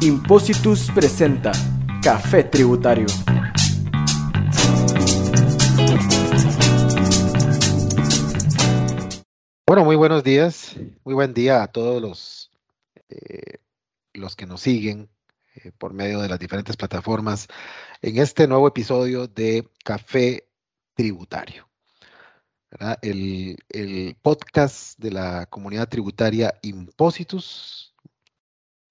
Impositus presenta Café Tributario. Bueno, muy buenos días, muy buen día a todos los, eh, los que nos siguen eh, por medio de las diferentes plataformas en este nuevo episodio de Café Tributario. El, el, podcast de la comunidad tributaria Impositus,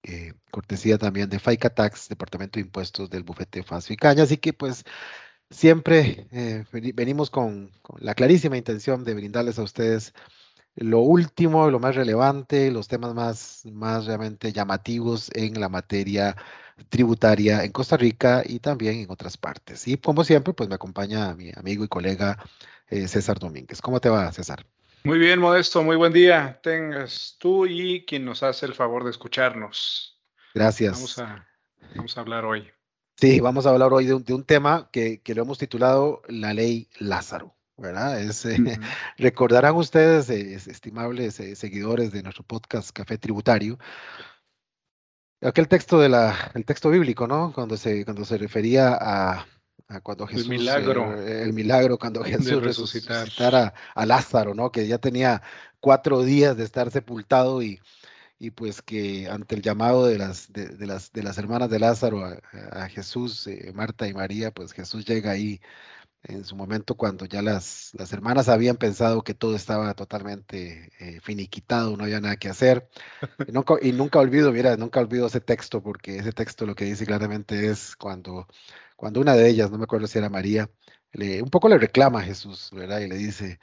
eh, cortesía también de FICA Tax, Departamento de Impuestos del Bufete Faso y Caña. Así que pues siempre eh, venimos con, con, la clarísima intención de brindarles a ustedes lo último, lo más relevante, los temas más, más realmente llamativos en la materia tributaria en Costa Rica y también en otras partes. Y como siempre, pues me acompaña mi amigo y colega eh, César Domínguez. ¿Cómo te va, César? Muy bien, Modesto, muy buen día. Tengas tú y quien nos hace el favor de escucharnos. Gracias. Vamos a, vamos a hablar hoy. Sí, vamos a hablar hoy de un, de un tema que, que, lo hemos titulado La Ley Lázaro. ¿verdad? Es, eh, uh -huh. Recordarán ustedes, eh, estimables eh, seguidores de nuestro podcast Café Tributario, aquel texto de la, el texto bíblico, ¿no? Cuando se, cuando se refería a, a cuando Jesús, el milagro, eh, el milagro cuando Jesús resucitara a Lázaro, ¿no? Que ya tenía cuatro días de estar sepultado y, y pues que ante el llamado de las, de, de las, de las hermanas de Lázaro a, a Jesús, eh, Marta y María, pues Jesús llega ahí en su momento cuando ya las, las hermanas habían pensado que todo estaba totalmente eh, finiquitado, no había nada que hacer. Y nunca, y nunca olvido, mira, nunca olvido ese texto, porque ese texto lo que dice claramente es cuando, cuando una de ellas, no me acuerdo si era María, le, un poco le reclama a Jesús, ¿verdad? Y le dice,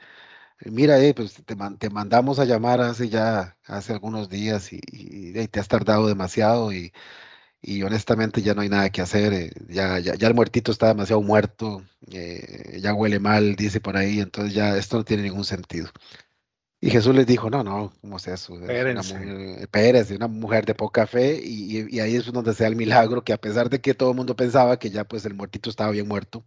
mira, eh, pues te, te, mandamos a llamar hace ya, hace algunos días y, te has tardado demasiado y y honestamente ya no hay nada que hacer, eh, ya, ya, ya, el muertito está demasiado muerto, eh, ya huele mal, dice por ahí, entonces ya esto no tiene ningún sentido. Y Jesús les dijo, no, no, ¿cómo es eso? Es una mujer, Pérez, una mujer de poca fe, y, y, ahí es donde se da el milagro, que a pesar de que todo el mundo pensaba que ya pues el muertito estaba bien muerto,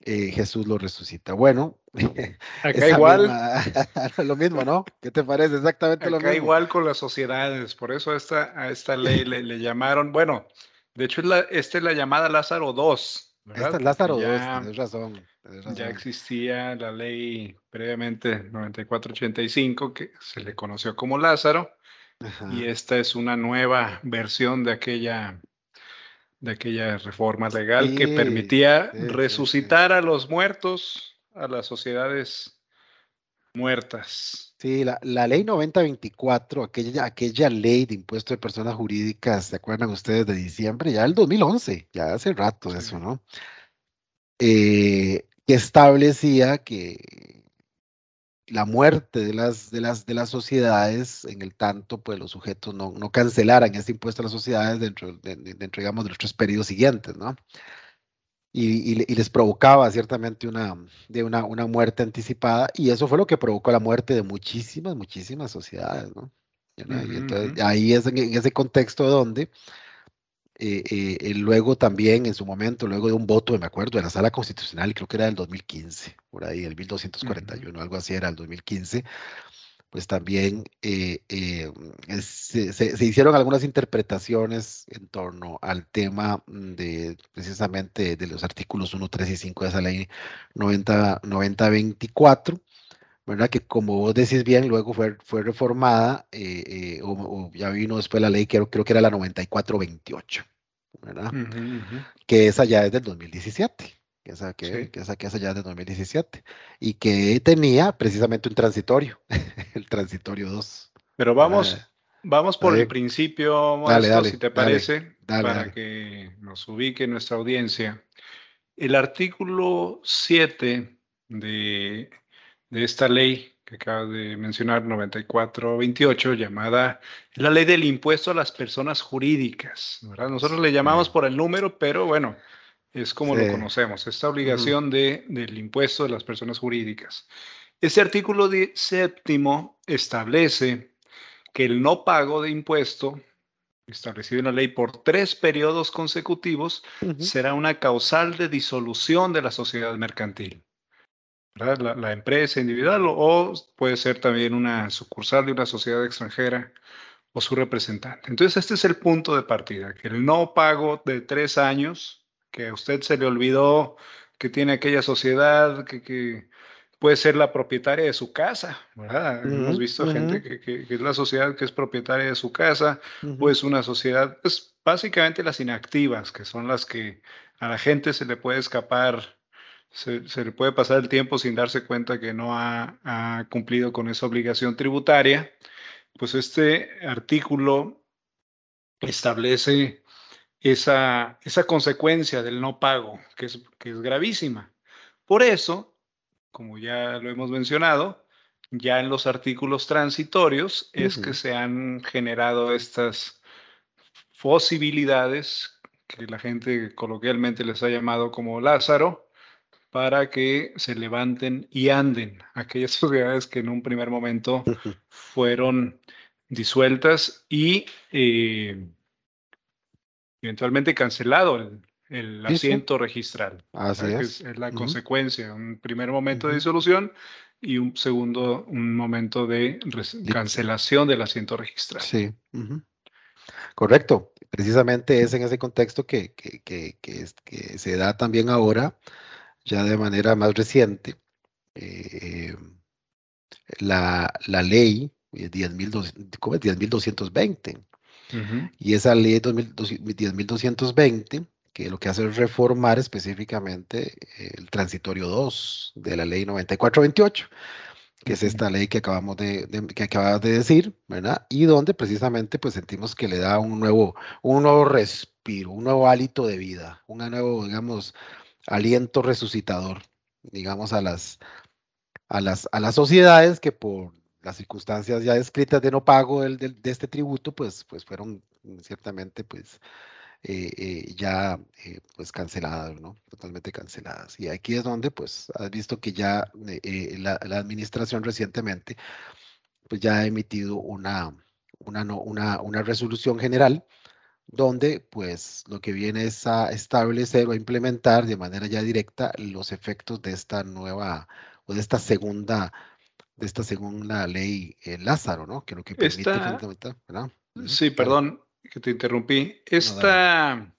eh, Jesús lo resucita. Bueno, acá igual. Misma, lo mismo, ¿no? ¿Qué te parece? Exactamente acá lo mismo. igual con las sociedades, por eso esta, a esta ley le, le, llamaron, bueno, de hecho, es la, esta es la llamada Lázaro II. ¿Verdad? Esta es Lázaro tienes razón. Ya existía la ley previamente 9485 que se le conoció como Lázaro, Ajá. y esta es una nueva versión de aquella de aquella reforma legal sí, que permitía sí, resucitar sí, a los muertos, a las sociedades muertas. Sí, la, la ley 9024, aquella, aquella ley de impuesto de personas jurídicas, ¿se acuerdan ustedes de diciembre? Ya el 2011, ya hace rato eso, ¿no? Eh, que establecía que la muerte de las, de las, de las sociedades, en el tanto, pues los sujetos no, no cancelaran ese impuesto a las sociedades dentro, de, dentro digamos, de los tres periodos siguientes, ¿no? Y, y, y, les provocaba ciertamente una, de una, una muerte anticipada, y eso fue lo que provocó la muerte de muchísimas, muchísimas sociedades, ¿no? Y entonces, ahí es en, en ese contexto donde eh, eh, luego también en su momento, luego de un voto, me acuerdo, de la sala constitucional, creo que era del 2015, por ahí, el 1241, uh -huh. algo así era el 2015, pues también eh, se, se, se, hicieron algunas interpretaciones en torno al tema de precisamente de los artículos 1, 3 y 5 de esa ley 90, 90 24. ¿verdad? Que como vos decís bien, luego fue, fue reformada, eh, eh, o, o, ya vino después la ley, creo, creo que era la 9428, ¿verdad? Uh -huh, uh -huh. Que esa ya es del 2017, que esa, que, sí. que, esa, que esa ya del 2017, y que tenía precisamente un transitorio, el transitorio 2. Pero vamos, ah, vamos por dale. el principio, Modesto, dale, dale, si te parece, para que nos ubique nuestra audiencia. El artículo 7 de de esta ley que acabas de mencionar, 9428, llamada la ley del impuesto a las personas jurídicas. ¿verdad? Nosotros le llamamos por el número, pero bueno, es como sí. lo conocemos, esta obligación uh -huh. de, del impuesto de las personas jurídicas. Este artículo séptimo establece que el no pago de impuesto establecido en la ley por tres periodos consecutivos uh -huh. será una causal de disolución de la sociedad mercantil. La, la, empresa individual o puede ser también una sucursal de una sociedad extranjera o su representante. Entonces, este es el punto de partida, que el no pago de tres años, que a usted se le olvidó que tiene aquella sociedad, que, puede ser la propietaria de su casa, ¿verdad? Hemos visto gente que, es la sociedad que es propietaria de su casa, pues una sociedad, pues básicamente las inactivas, que son las que a la gente se le puede escapar, se, le puede pasar el tiempo sin darse cuenta que no ha, cumplido con esa obligación tributaria. Pues este artículo establece esa, esa consecuencia del no pago, que es, que es gravísima. Por eso, como ya lo hemos mencionado, ya en los artículos transitorios es que se han generado estas posibilidades que la gente coloquialmente les ha llamado como Lázaro, para que se levanten y anden aquellas sociedades que en un primer momento fueron disueltas y eh, eventualmente cancelado el, asiento registral. Así es. es. la consecuencia, un primer momento de disolución y un segundo, un momento de cancelación del asiento registral. Sí. Correcto. Precisamente es en ese contexto que, que, que, que, se da también ahora, ya de manera más reciente, eh, la, la ley 10.220. Y esa ley 10.220, que lo que hace es reformar específicamente el transitorio 2 de la ley 9428 que es esta ley que acabamos de, que acabas de decir, ¿verdad? Y donde precisamente pues sentimos que le da un nuevo, un nuevo respiro, un nuevo hálito de vida, un nuevo, digamos, aliento resucitador, digamos, a las, a las, a las sociedades que por las circunstancias ya descritas de no pago del, de este tributo, pues, pues fueron ciertamente, pues, eh, eh, ya eh, pues canceladas, ¿no? Totalmente canceladas. Y aquí es donde pues has visto que ya la, administración recientemente pues ya ha emitido una, una, una, una resolución general donde pues lo que viene es a establecer o a implementar de manera ya directa los efectos de esta nueva o de esta segunda de esta segunda ley Lázaro, ¿no? Que lo que permite ¿verdad? Sí, perdón, que te interrumpí. Esta,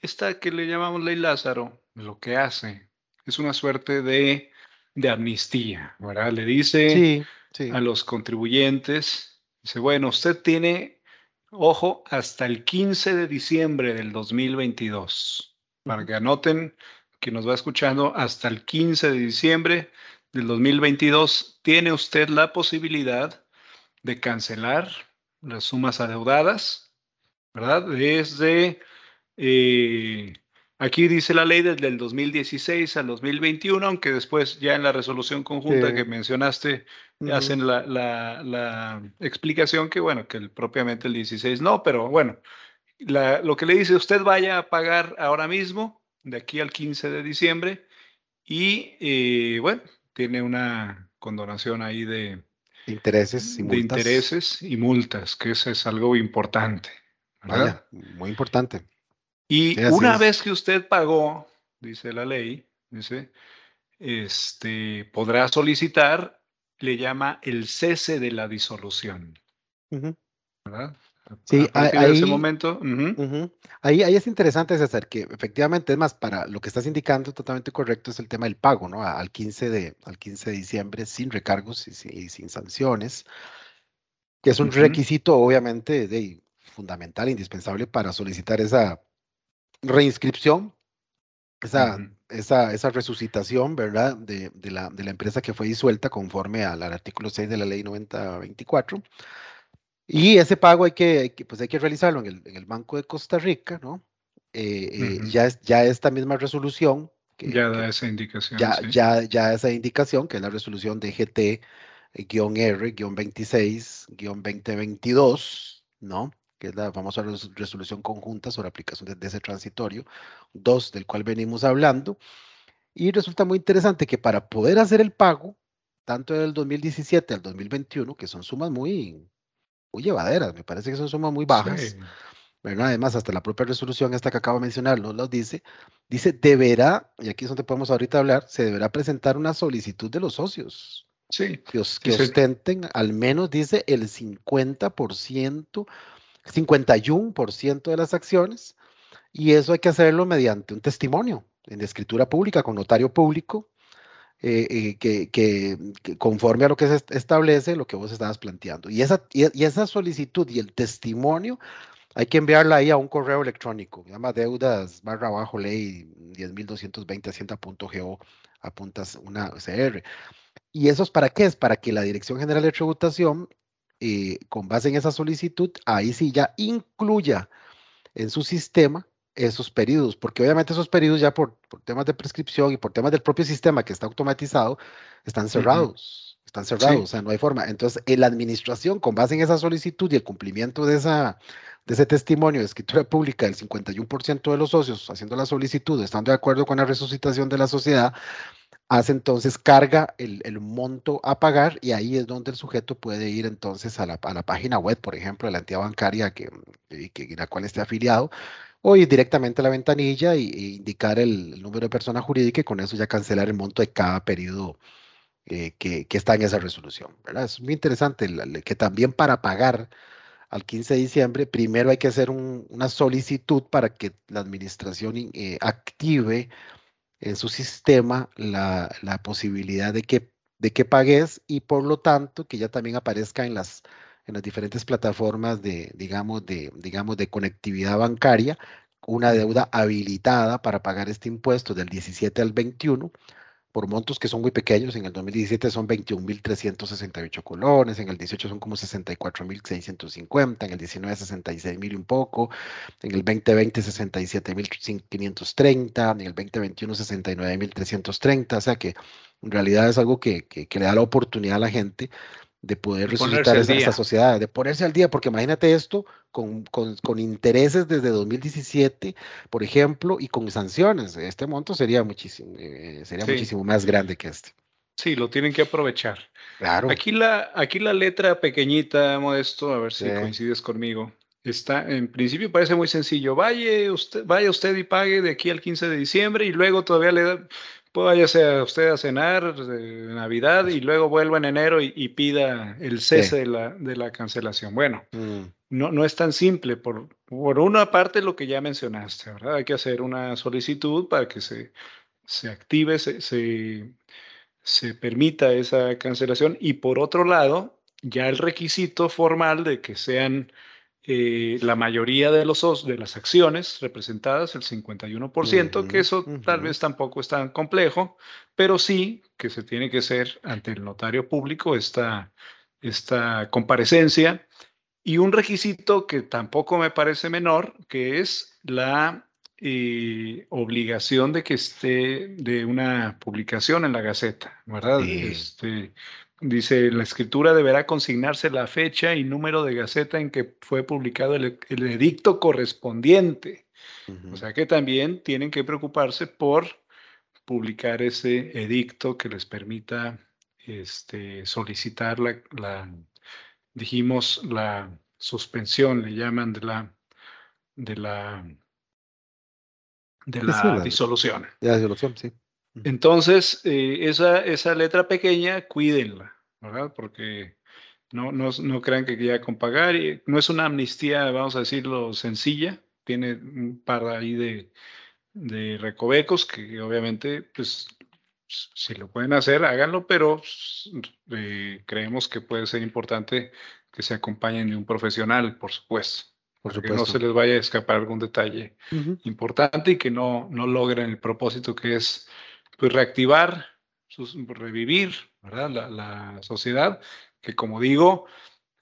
esta que le llamamos ley Lázaro, lo que hace es una suerte de, de amnistía, ¿verdad? Le dice a los contribuyentes, dice, bueno, usted tiene, ojo, hasta el 15 de diciembre del 2022, para que anoten que nos va escuchando, hasta el 15 de diciembre del 2022 tiene usted la posibilidad de cancelar las sumas adeudadas ¿verdad? Desde, eh, aquí dice la ley desde el 2016 al 2021, aunque después ya en la resolución conjunta que mencionaste hacen la, la, explicación que, bueno, que propiamente el 16 no, pero bueno, lo que le dice, usted vaya a pagar ahora mismo, de aquí al 15 de diciembre, y eh, bueno, tiene una condonación ahí de intereses y de intereses y multas, que eso es algo importante muy importante. Y una vez que usted pagó, dice la ley, dice, este, podrá solicitar, le llama el cese de la disolución. ¿Verdad? Sí, ahí, ese momento. ahí, ahí, es interesante, César, que efectivamente, es más, para lo que estás indicando, totalmente correcto, es el tema del pago, ¿no? Al 15 de, al 15 de diciembre, sin recargos y, sin sanciones, que es un requisito, obviamente, de, fundamental, indispensable para solicitar esa reinscripción, esa, esa, esa resucitación, ¿verdad? De, de, la, de, la, empresa que fue disuelta conforme al, artículo 6 de la ley 9024. Y ese pago hay que, pues hay que realizarlo en el, en el, Banco de Costa Rica, ¿no? Eh, eh, ya, es, ya esta misma resolución. Que, ya da esa indicación. Ya, ya, ya esa indicación, que es la resolución de GT-R-26-2022, ¿no? que es la famosa resolución conjunta sobre aplicación de, ese transitorio, dos del cual venimos hablando. Y resulta muy interesante que para poder hacer el pago, tanto del 2017 al 2021, que son sumas muy, muy llevaderas, me parece que son sumas muy bajas, Además, hasta la propia resolución, esta que acabo de mencionar, lo dice, dice, deberá, y aquí es donde podemos ahorita hablar, se deberá presentar una solicitud de los socios Sí. Que, ostenten al menos, dice, el 50%, 51% de las acciones, y eso hay que hacerlo mediante un testimonio en escritura pública con notario público, eh, eh, que, conforme a lo que se establece, lo que vos estabas planteando. Y esa, y, esa solicitud y el testimonio hay que enviarla ahí a un correo electrónico, llama deudas barra bajo ley 10.220 hacienda.go, apuntas una CR. ¿Y eso es para qué? Es para que la Dirección General de Tributación, eh, con base en esa solicitud, ahí sí ya incluya en su sistema esos periodos, porque obviamente esos periodos ya por, temas de prescripción y por temas del propio sistema que está automatizado, están cerrados, están cerrados, o sea, no hay forma. Entonces, en la administración, con base en esa solicitud y el cumplimiento de, esa, de ese testimonio de escritura pública del 51% de los socios haciendo la solicitud, estando de acuerdo con la resucitación de la sociedad, hace entonces carga el, el, monto a pagar y ahí es donde el sujeto puede ir entonces a la, a la página web, por ejemplo, de la entidad bancaria que, que, la cual esté afiliado o ir directamente a la ventanilla e, indicar el, número de persona jurídica y con eso ya cancelar el monto de cada periodo eh, que, que, está en esa resolución. Es muy interesante que también para pagar al 15 de diciembre, primero hay que hacer un, una solicitud para que la administración eh, active en su sistema la, la, posibilidad de que, de que pagues y por lo tanto que ya también aparezca en las en las diferentes plataformas de, digamos, de, digamos, de conectividad bancaria, una deuda habilitada para pagar este impuesto del 17 al 21 por montos que son muy pequeños. En el 2017 son 21.368 colones, en el 18 son como 64.650, en el 19 66.000 y un poco, en el 2020 67.530, en el 2021 69.330, o sea que en realidad es algo que, que, que le da la oportunidad a la gente de poder resucitar esa, sociedad, de ponerse al día, porque imagínate esto con, con, con, intereses desde 2017, por ejemplo, y con sanciones. Este monto sería muchísimo, eh, sería muchísimo más grande que este. Sí, lo tienen que aprovechar. Claro. Aquí la, aquí la letra pequeñita, Modesto, a ver si coincides conmigo. Está, en principio parece muy sencillo. Vaya usted, vaya usted y pague de aquí al 15 de diciembre y luego todavía le da, váyase a usted a cenar de Navidad y luego vuelva en enero y, pida el cese de, la, de, la, cancelación. Bueno, mm. no, no es tan simple. Por, por una parte, lo que ya mencionaste, ¿verdad? Hay que hacer una solicitud para que se, se active, se, se, se permita esa cancelación. Y por otro lado, ya el requisito formal de que sean eh, la mayoría de, los, de las acciones representadas, el 51%, que eso tal vez tampoco es tan complejo, pero sí que se tiene que hacer ante el notario público esta, esta comparecencia. Y un requisito que tampoco me parece menor, que es la eh, obligación de que esté de una publicación en la Gaceta, ¿verdad? Este, Dice, la escritura deberá consignarse la fecha y número de gaceta en que fue publicado el, edicto correspondiente. O sea que también tienen que preocuparse por publicar ese edicto que les permita este, solicitar la, dijimos, la suspensión, le llaman de la, de la, de la, disolución. De la disolución, sí. Entonces, eh, esa, esa letra pequeña, cuídenla, ¿verdad? Porque no, no, no crean que ya con pagar, no es una amnistía, vamos a decirlo, sencilla, tiene un par ahí de, de recovecos que obviamente, pues, si lo pueden hacer, háganlo, pero eh, creemos que puede ser importante que se acompañen de un profesional, por supuesto. Por supuesto. Que no se les vaya a escapar algún detalle importante y que no, no logren el propósito que es pues reactivar, revivir ¿verdad? La, sociedad, que como digo,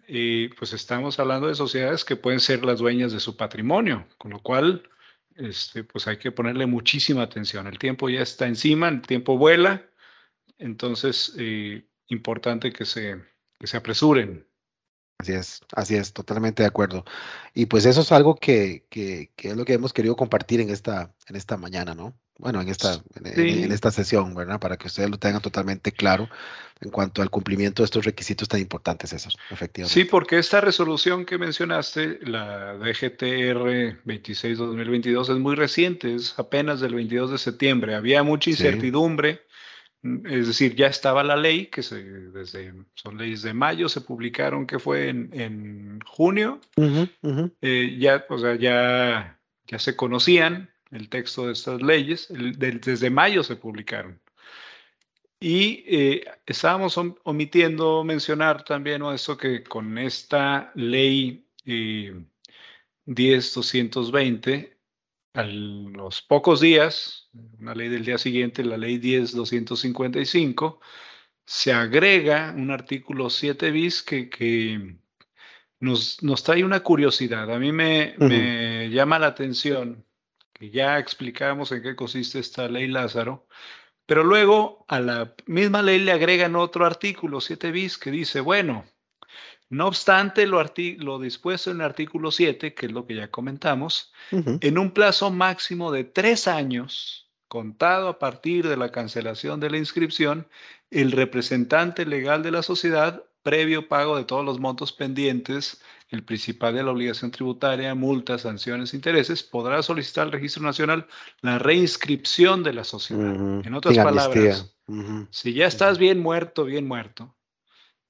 eh, pues estamos hablando de sociedades que pueden ser las dueñas de su patrimonio, con lo cual este, pues hay que ponerle muchísima atención. El tiempo ya está encima, el tiempo vuela, entonces eh, importante que se, que se apresuren. Así es, así es, totalmente de acuerdo. Y pues eso es algo que, que, que, es lo que hemos querido compartir en esta, en esta mañana, ¿no? bueno, en esta, en, esta sesión, ¿verdad? Para que ustedes lo tengan totalmente claro en cuanto al cumplimiento de estos requisitos tan importantes, esos, efectivamente. Sí, porque esta resolución que mencionaste, la DGTR 26-2022, es muy reciente, es apenas del 22 de septiembre. Había mucha incertidumbre, es decir, ya estaba la ley, que se, desde, son leyes de mayo, se publicaron que fue en, junio, eh, ya, o sea, ya, ya se conocían el texto de estas leyes, desde mayo se publicaron. Y eh, estábamos omitiendo mencionar también eso que con esta ley eh, 10.220, a los pocos días, una ley del día siguiente, la ley 10.255, se agrega un artículo 7 bis que, que nos, nos, trae una curiosidad. A mí me, me llama la atención que ya explicamos en qué consiste esta ley Lázaro, pero luego a la misma ley le agregan otro artículo 7 bis que dice, bueno, no obstante lo, lo dispuesto en el artículo 7, que es lo que ya comentamos, en un plazo máximo de tres años, contado a partir de la cancelación de la inscripción, el representante legal de la sociedad, previo pago de todos los montos pendientes, el principal de la obligación tributaria, multas, sanciones, intereses, podrá solicitar al Registro Nacional la reinscripción de la sociedad. En otras palabras, si ya estás bien muerto, bien muerto,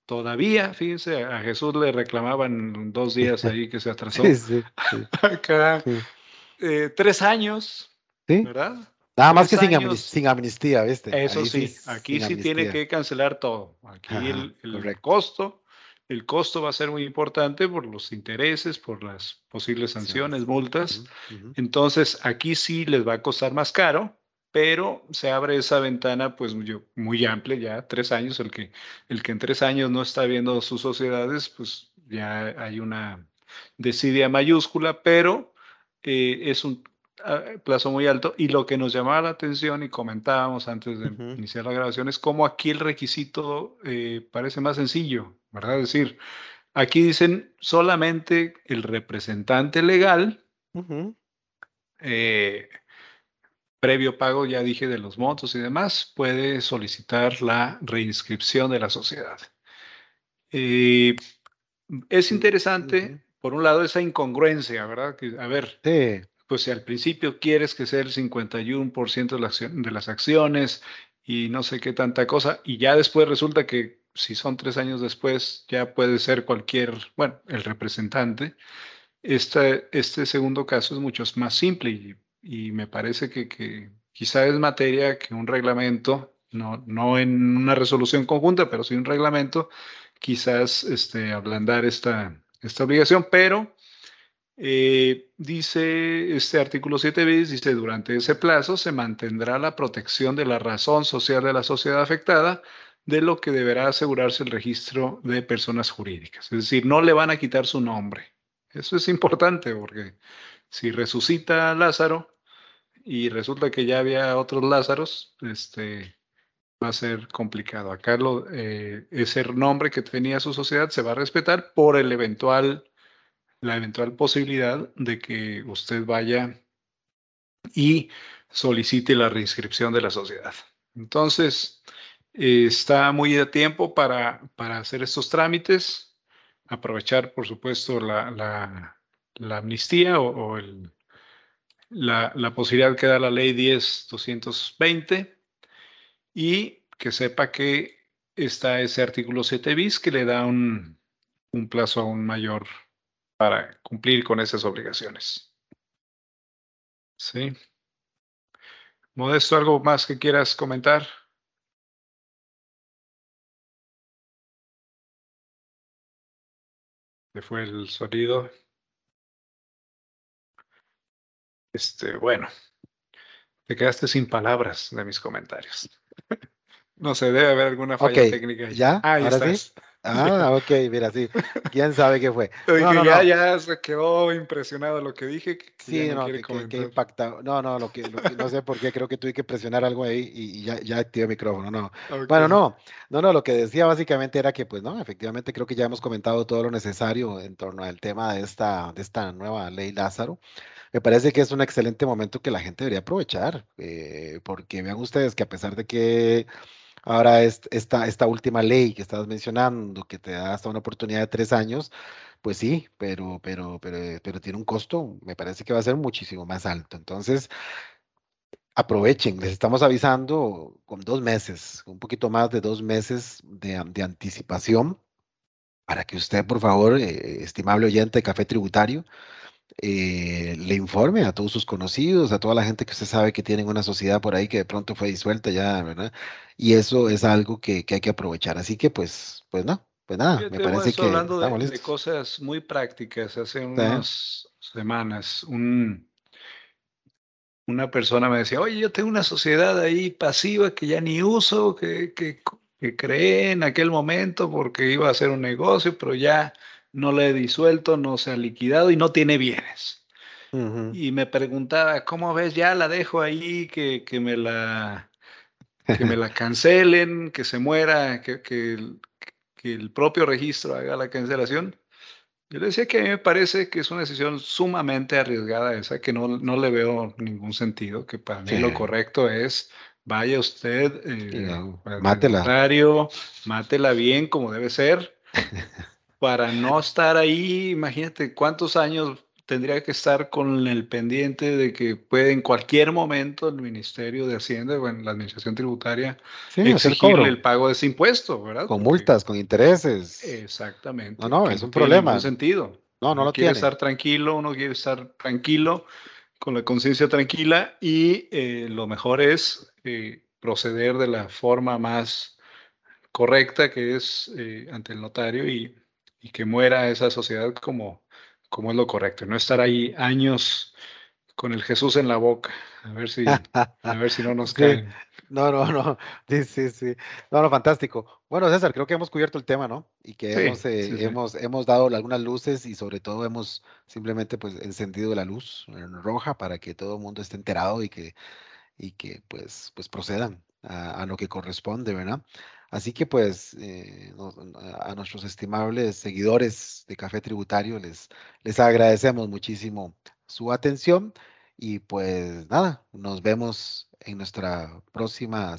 todavía, fíjense, a Jesús le reclamaban dos días ahí que se atrasó. Acá, eh, tres años, ¿verdad? Nada más que sin, amnistía, ¿viste? Eso sí, aquí sí tiene que cancelar todo. Aquí el, costo, el costo va a ser muy importante por los intereses, por las posibles sanciones, multas. Entonces, aquí sí les va a costar más caro, pero se abre esa ventana pues muy, muy, amplia, ya tres años, el que, el que en tres años no está viendo sus sociedades, pues ya hay una desidia mayúscula, pero eh, es un ah, plazo muy alto. Y lo que nos llamaba la atención y comentábamos antes de iniciar la grabación es cómo aquí el requisito eh, parece más sencillo, ¿verdad? Es decir, aquí dicen solamente el representante legal previo pago, ya dije, de los montos y demás, puede solicitar la reinscripción de la sociedad. Eh, es interesante, por un lado, esa incongruencia, ¿verdad? Que, a ver, pues si al principio quieres que sea el 51% de, de las acciones y no sé qué tanta cosa, y ya después resulta que si son tres años después, ya puede ser cualquier, bueno, el representante. Este, este segundo caso es mucho más simple y y me parece que, quizá es materia que un reglamento, no, no en una resolución conjunta, pero sí un reglamento, quizás este, ablandar esta, esta obligación, pero eh, dice este artículo 7 bis, dice, durante ese plazo se mantendrá la protección de la razón social de la sociedad afectada, de lo que deberá asegurarse el registro de personas jurídicas. Es decir, no le van a quitar su nombre. Eso es importante porque si resucita Lázaro, y resulta que ya había otros Lázaros, este, va a ser complicado. Acá lo, eh, ese nombre que tenía su sociedad se va a respetar por el eventual, la eventual posibilidad de que usted vaya y solicite la reinscripción de la sociedad. Entonces, está muy de tiempo para, para, hacer estos trámites, aprovechar, por supuesto, la, la, amnistía o el, la, posibilidad que da la ley 10.220 y que sepa que está ese artículo 7 bis que le da un, un plazo aún mayor para cumplir con esas obligaciones. Sí. Modesto, ¿algo más que quieras comentar? ¿Qué fue el sonido? Este, bueno, te quedaste sin palabras de mis comentarios. no sé, debe haber alguna falla técnica. ¿Ya? Ah, ¿Ahora sí? Ah, ok, mira, sí. ¿Quién sabe qué fue? No, ya, ya se quedó impresionado lo que dije. sí, no, que, que, impacta. No, no, lo que, no sé por qué, creo que tuve que presionar algo ahí y, ya, ya activé el micrófono, no. Bueno, no, no, no, lo que decía básicamente era que, pues, no, efectivamente creo que ya hemos comentado todo lo necesario en torno al tema de esta, de esta nueva ley Lázaro me parece que es un excelente momento que la gente debería aprovechar, eh, porque vean ustedes que a pesar de que ahora es, esta, esta última ley que estás mencionando, que te da hasta una oportunidad de tres años, pues sí, pero, pero, pero, pero tiene un costo, me parece que va a ser muchísimo más alto. Entonces, aprovechen, les estamos avisando con dos meses, un poquito más de dos meses de, de anticipación para que usted, por favor, eh, estimable oyente de Café Tributario, eh, le informe a todos sus conocidos, a toda la gente que usted sabe que tienen una sociedad por ahí que de pronto fue disuelta ya, ¿verdad? Y eso es algo que, que hay que aprovechar. Así que, pues, pues no, pues nada, me parece que hablando de, de, cosas muy prácticas. Hace unas semanas, un, una persona me decía, oye, yo tengo una sociedad ahí pasiva que ya ni uso, que, que, que creé en aquel momento porque iba a hacer un negocio, pero ya no le he disuelto, no se ha liquidado y no tiene bienes. Y me preguntaba, ¿cómo ves? Ya la dejo ahí, que, que me la que me la cancelen, que se muera, que, que, que el propio registro haga la cancelación. Yo le decía que a mí me parece que es una decisión sumamente arriesgada esa, que no, no le veo ningún sentido, que para mí lo correcto es vaya usted, eh, mátela. mátela bien como debe ser, para no estar ahí, imagínate cuántos años tendría que estar con el pendiente de que puede en cualquier momento el Ministerio de Hacienda, bueno, la Administración Tributaria, exigirle el pago de ese impuesto, ¿verdad? Con multas, con intereses. Exactamente. No, no, es un problema. No sentido. No, no uno lo quiere tiene. estar tranquilo, uno quiere estar tranquilo, con la conciencia tranquila y eh, lo mejor es eh, proceder de la forma más correcta que es eh, ante el notario y, y que muera esa sociedad como como es lo correcto, no estar ahí años con el Jesús en la boca, a ver si, a ver si no nos caen. No, no, no, sí, sí, sí. No, no, fantástico. Bueno, César, creo que hemos cubierto el tema, ¿no? Y que hemos, eh, hemos, hemos dado algunas luces y sobre todo hemos simplemente pues encendido la luz roja para que todo el mundo esté enterado y que, y que pues, pues procedan a, a lo que corresponde, ¿verdad? Así que pues eh, a nuestros estimables seguidores de Café Tributario les, les agradecemos muchísimo su atención y pues nada, nos vemos en nuestra próxima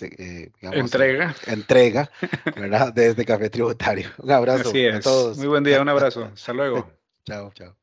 eh, entrega. entrega ¿verdad? desde Café Tributario. Un abrazo a todos. Muy buen día, un abrazo. Hasta luego. chao, chao.